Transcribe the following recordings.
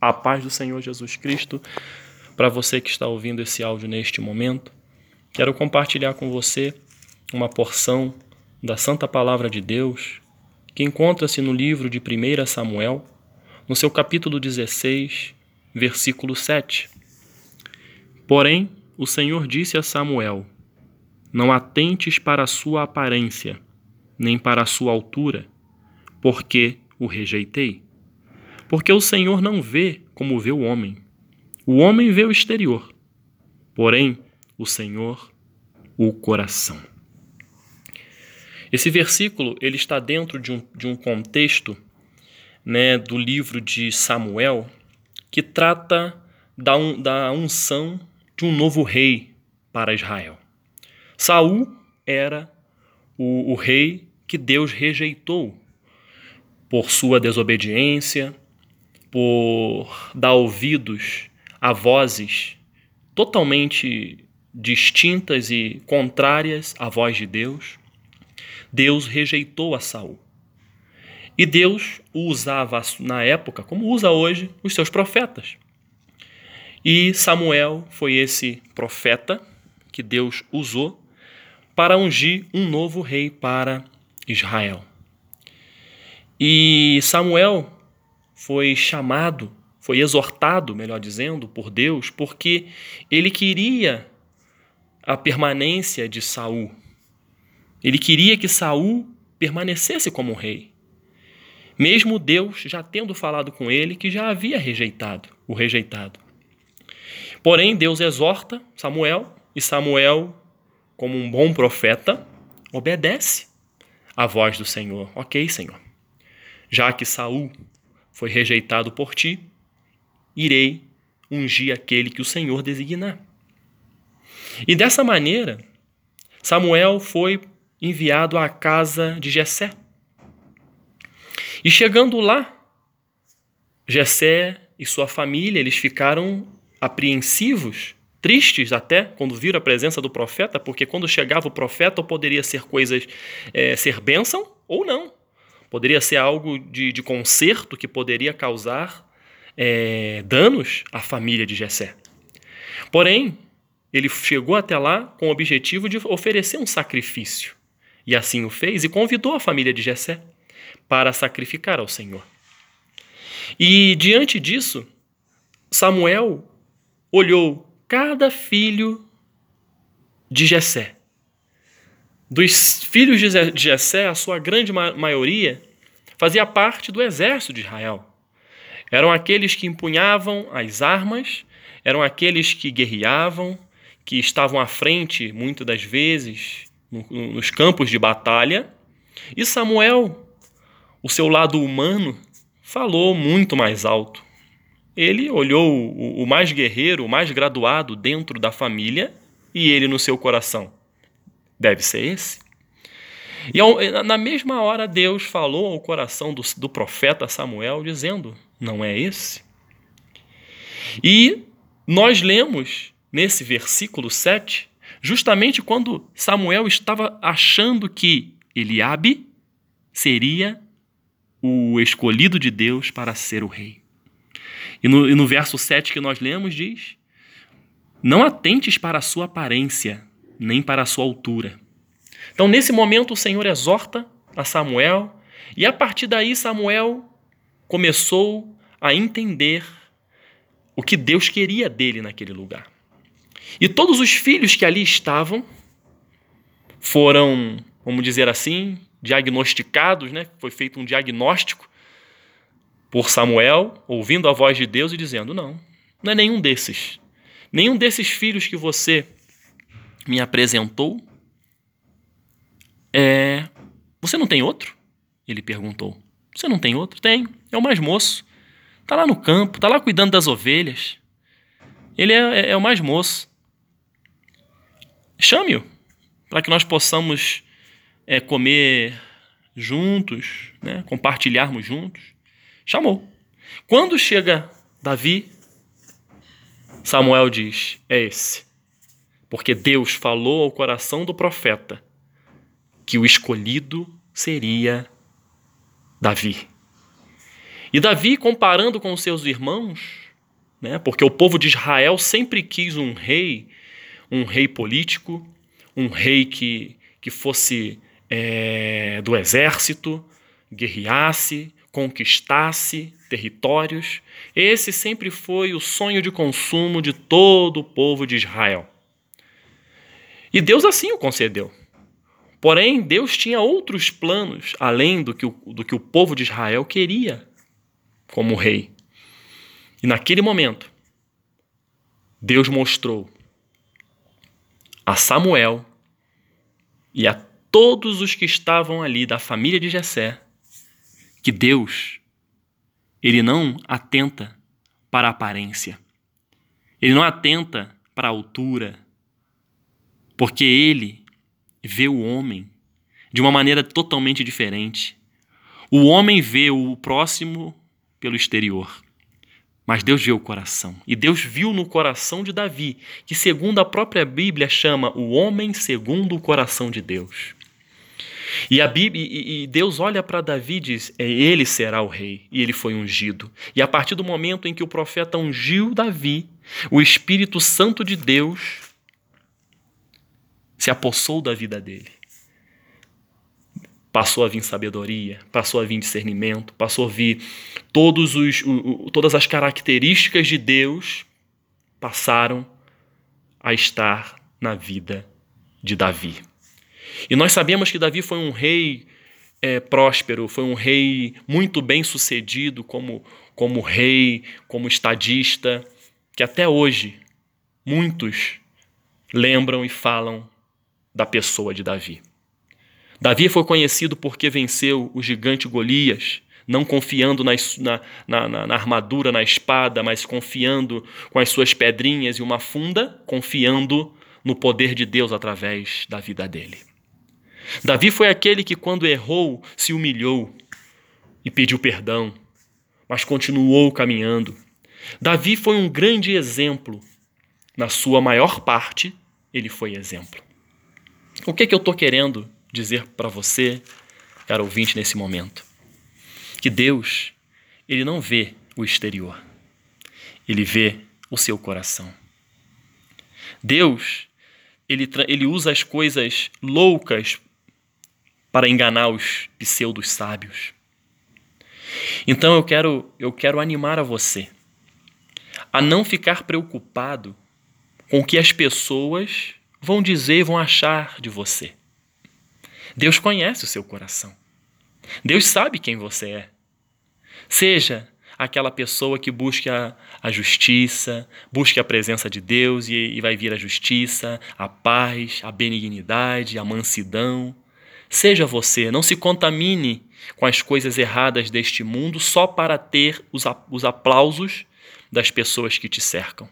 A paz do Senhor Jesus Cristo para você que está ouvindo esse áudio neste momento. Quero compartilhar com você uma porção da Santa Palavra de Deus que encontra-se no livro de 1 Samuel, no seu capítulo 16, versículo 7. Porém, o Senhor disse a Samuel: Não atentes para a sua aparência, nem para a sua altura, porque o rejeitei. Porque o Senhor não vê como vê o homem. O homem vê o exterior, porém o Senhor o coração. Esse versículo ele está dentro de um, de um contexto né, do livro de Samuel que trata da, un, da unção de um novo rei para Israel. Saul era o, o rei que Deus rejeitou por sua desobediência, por dar ouvidos a vozes totalmente distintas e contrárias à voz de Deus, Deus rejeitou a Saul. E Deus usava na época, como usa hoje, os seus profetas. E Samuel foi esse profeta que Deus usou para ungir um novo rei para Israel. E Samuel foi chamado, foi exortado, melhor dizendo, por Deus, porque ele queria a permanência de Saul. Ele queria que Saul permanecesse como rei. Mesmo Deus já tendo falado com ele que já havia rejeitado, o rejeitado. Porém, Deus exorta Samuel e Samuel, como um bom profeta, obedece à voz do Senhor. OK, Senhor já que Saul foi rejeitado por ti, irei ungir aquele que o Senhor designar. E dessa maneira, Samuel foi enviado à casa de Jessé. E chegando lá, Jessé e sua família, eles ficaram apreensivos, tristes até, quando viram a presença do profeta, porque quando chegava o profeta, poderia ser coisas, é, ser bênção ou não. Poderia ser algo de, de conserto que poderia causar é, danos à família de Jessé. Porém, ele chegou até lá com o objetivo de oferecer um sacrifício. E assim o fez e convidou a família de Jessé para sacrificar ao Senhor. E diante disso, Samuel olhou cada filho de Jessé dos filhos de Jessé, a sua grande maioria, fazia parte do exército de Israel. Eram aqueles que empunhavam as armas, eram aqueles que guerreavam, que estavam à frente, muitas das vezes, nos campos de batalha. E Samuel, o seu lado humano, falou muito mais alto. Ele olhou o mais guerreiro, o mais graduado dentro da família, e ele no seu coração Deve ser esse. E na mesma hora, Deus falou ao coração do, do profeta Samuel, dizendo: Não é esse. E nós lemos nesse versículo 7, justamente quando Samuel estava achando que Eliabe seria o escolhido de Deus para ser o rei. E no, e no verso 7 que nós lemos, diz: Não atentes para a sua aparência, nem para a sua altura. Então, nesse momento, o Senhor exorta a Samuel, e a partir daí, Samuel começou a entender o que Deus queria dele naquele lugar. E todos os filhos que ali estavam foram, vamos dizer assim, diagnosticados, né? Foi feito um diagnóstico por Samuel, ouvindo a voz de Deus e dizendo: Não, não é nenhum desses. Nenhum desses filhos que você me apresentou. É, você não tem outro? Ele perguntou. Você não tem outro? Tem. É o mais moço. Tá lá no campo, tá lá cuidando das ovelhas. Ele é, é, é o mais moço. Chame-o para que nós possamos é, comer juntos, né? compartilharmos juntos. Chamou. Quando chega Davi, Samuel diz: É esse porque Deus falou ao coração do profeta que o escolhido seria Davi. E Davi, comparando com os seus irmãos, né, porque o povo de Israel sempre quis um rei, um rei político, um rei que, que fosse é, do exército, guerreasse, conquistasse territórios. Esse sempre foi o sonho de consumo de todo o povo de Israel. E Deus assim o concedeu. Porém, Deus tinha outros planos além do que o, do que o povo de Israel queria como rei. E naquele momento, Deus mostrou a Samuel e a todos os que estavam ali da família de Jessé que Deus ele não atenta para a aparência. Ele não atenta para a altura, porque ele vê o homem de uma maneira totalmente diferente. O homem vê o próximo pelo exterior, mas Deus vê o coração. E Deus viu no coração de Davi, que, segundo a própria Bíblia, chama o homem segundo o coração de Deus. E, a Bíblia, e Deus olha para Davi e diz: é, Ele será o rei, e ele foi ungido. E a partir do momento em que o profeta ungiu Davi, o Espírito Santo de Deus se apossou da vida dele. Passou a vir sabedoria, passou a vir discernimento, passou a vir todos os, todas as características de Deus passaram a estar na vida de Davi. E nós sabemos que Davi foi um rei é, próspero, foi um rei muito bem sucedido como, como rei, como estadista, que até hoje muitos lembram e falam da pessoa de Davi. Davi foi conhecido porque venceu o gigante Golias, não confiando na, na, na, na, armadura, na espada, mas confiando com as suas pedrinhas e uma funda, confiando no poder de Deus através da vida dele. Davi foi aquele que, quando errou, se humilhou e pediu perdão, mas continuou caminhando. Davi foi um grande exemplo. Na sua maior parte, ele foi exemplo. O que, é que eu estou querendo dizer para você, cara ouvinte, nesse momento? Que Deus, Ele não vê o exterior, Ele vê o seu coração. Deus, Ele, ele usa as coisas loucas para enganar os pseudos sábios. Então eu quero, eu quero animar a você a não ficar preocupado com o que as pessoas vão dizer vão achar de você. Deus conhece o seu coração. Deus sabe quem você é. Seja aquela pessoa que busca a justiça, busca a presença de Deus e, e vai vir a justiça, a paz, a benignidade, a mansidão. Seja você, não se contamine com as coisas erradas deste mundo só para ter os, os aplausos das pessoas que te cercam.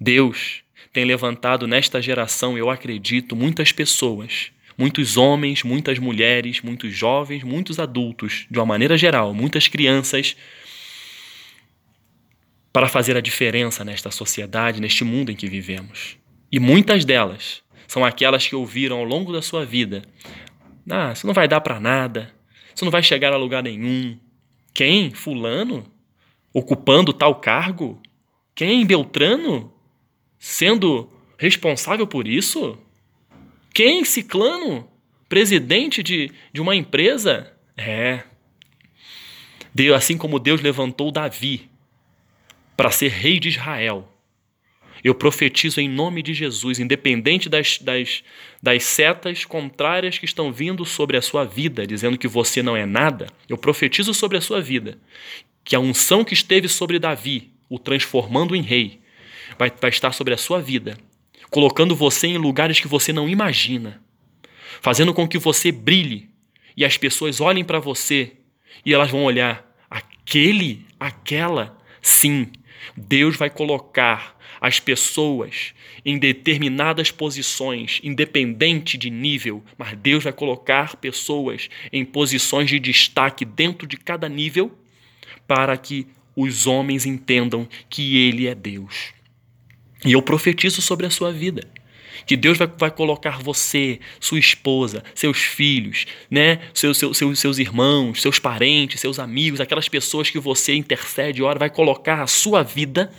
Deus tem levantado nesta geração, eu acredito, muitas pessoas, muitos homens, muitas mulheres, muitos jovens, muitos adultos, de uma maneira geral, muitas crianças, para fazer a diferença nesta sociedade, neste mundo em que vivemos. E muitas delas são aquelas que ouviram ao longo da sua vida ah, isso não vai dar para nada. Isso não vai chegar a lugar nenhum. Quem? Fulano? Ocupando tal cargo? Quem? Beltrano? Sendo responsável por isso? Quem? Ciclano? Presidente de, de uma empresa? É. Deus, assim como Deus levantou Davi para ser rei de Israel, eu profetizo em nome de Jesus, independente das, das, das setas contrárias que estão vindo sobre a sua vida, dizendo que você não é nada, eu profetizo sobre a sua vida que a unção que esteve sobre Davi, o transformando em rei, vai, vai estar sobre a sua vida, colocando você em lugares que você não imagina, fazendo com que você brilhe e as pessoas olhem para você e elas vão olhar aquele, aquela, sim, Deus vai colocar as pessoas em determinadas posições, independente de nível, mas Deus vai colocar pessoas em posições de destaque dentro de cada nível para que os homens entendam que Ele é Deus. E eu profetizo sobre a sua vida. que Deus vai, vai colocar você, sua esposa, seus filhos, né, seus, seus, seus, seus irmãos, seus parentes, seus amigos, aquelas pessoas que você intercede, ora, vai colocar a sua vida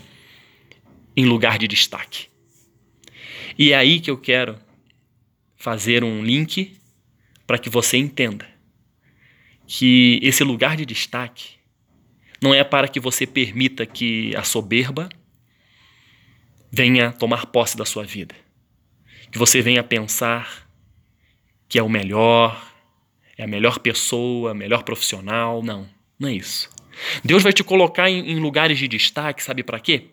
em lugar de destaque. E é aí que eu quero fazer um link para que você entenda que esse lugar de destaque não é para que você permita que a soberba venha tomar posse da sua vida. Que você venha pensar que é o melhor, é a melhor pessoa, melhor profissional. Não, não é isso. Deus vai te colocar em, em lugares de destaque, sabe para quê?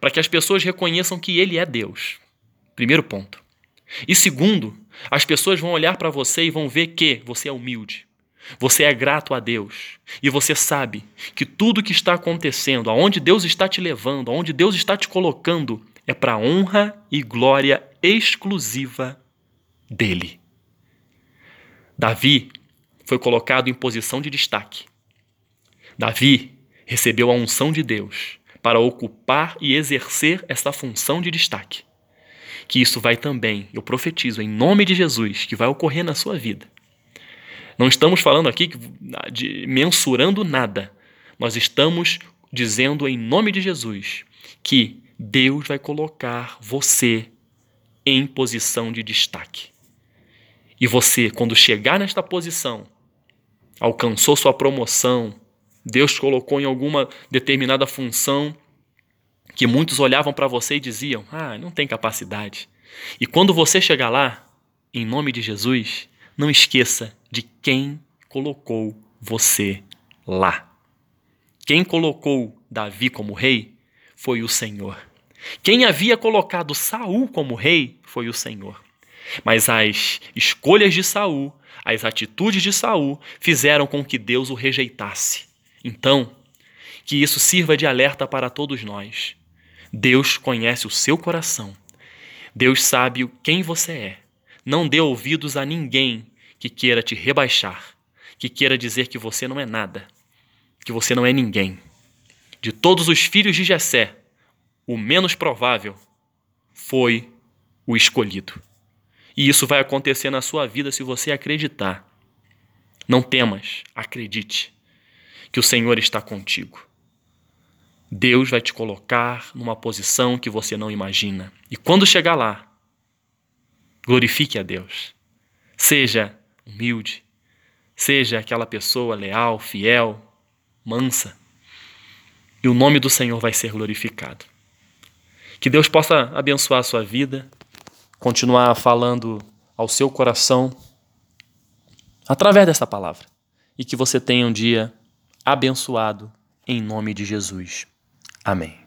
Para que as pessoas reconheçam que Ele é Deus. Primeiro ponto. E segundo, as pessoas vão olhar para você e vão ver que você é humilde. Você é grato a Deus e você sabe que tudo que está acontecendo, aonde Deus está te levando, aonde Deus está te colocando, é para honra e glória exclusiva dele. Davi foi colocado em posição de destaque. Davi recebeu a unção de Deus para ocupar e exercer esta função de destaque. Que isso vai também, eu profetizo em nome de Jesus, que vai ocorrer na sua vida não estamos falando aqui de mensurando nada. Nós estamos dizendo em nome de Jesus que Deus vai colocar você em posição de destaque. E você, quando chegar nesta posição, alcançou sua promoção, Deus colocou em alguma determinada função que muitos olhavam para você e diziam: "Ah, não tem capacidade". E quando você chegar lá, em nome de Jesus, não esqueça de quem colocou você lá. Quem colocou Davi como rei foi o Senhor. Quem havia colocado Saul como rei foi o Senhor. Mas as escolhas de Saul, as atitudes de Saul fizeram com que Deus o rejeitasse. Então, que isso sirva de alerta para todos nós. Deus conhece o seu coração. Deus sabe quem você é. Não dê ouvidos a ninguém que queira te rebaixar, que queira dizer que você não é nada, que você não é ninguém. De todos os filhos de Jessé, o menos provável foi o escolhido. E isso vai acontecer na sua vida se você acreditar. Não temas, acredite que o Senhor está contigo. Deus vai te colocar numa posição que você não imagina. E quando chegar lá, glorifique a Deus. Seja humilde. Seja aquela pessoa leal, fiel, mansa. E o nome do Senhor vai ser glorificado. Que Deus possa abençoar a sua vida, continuar falando ao seu coração através dessa palavra. E que você tenha um dia abençoado em nome de Jesus. Amém.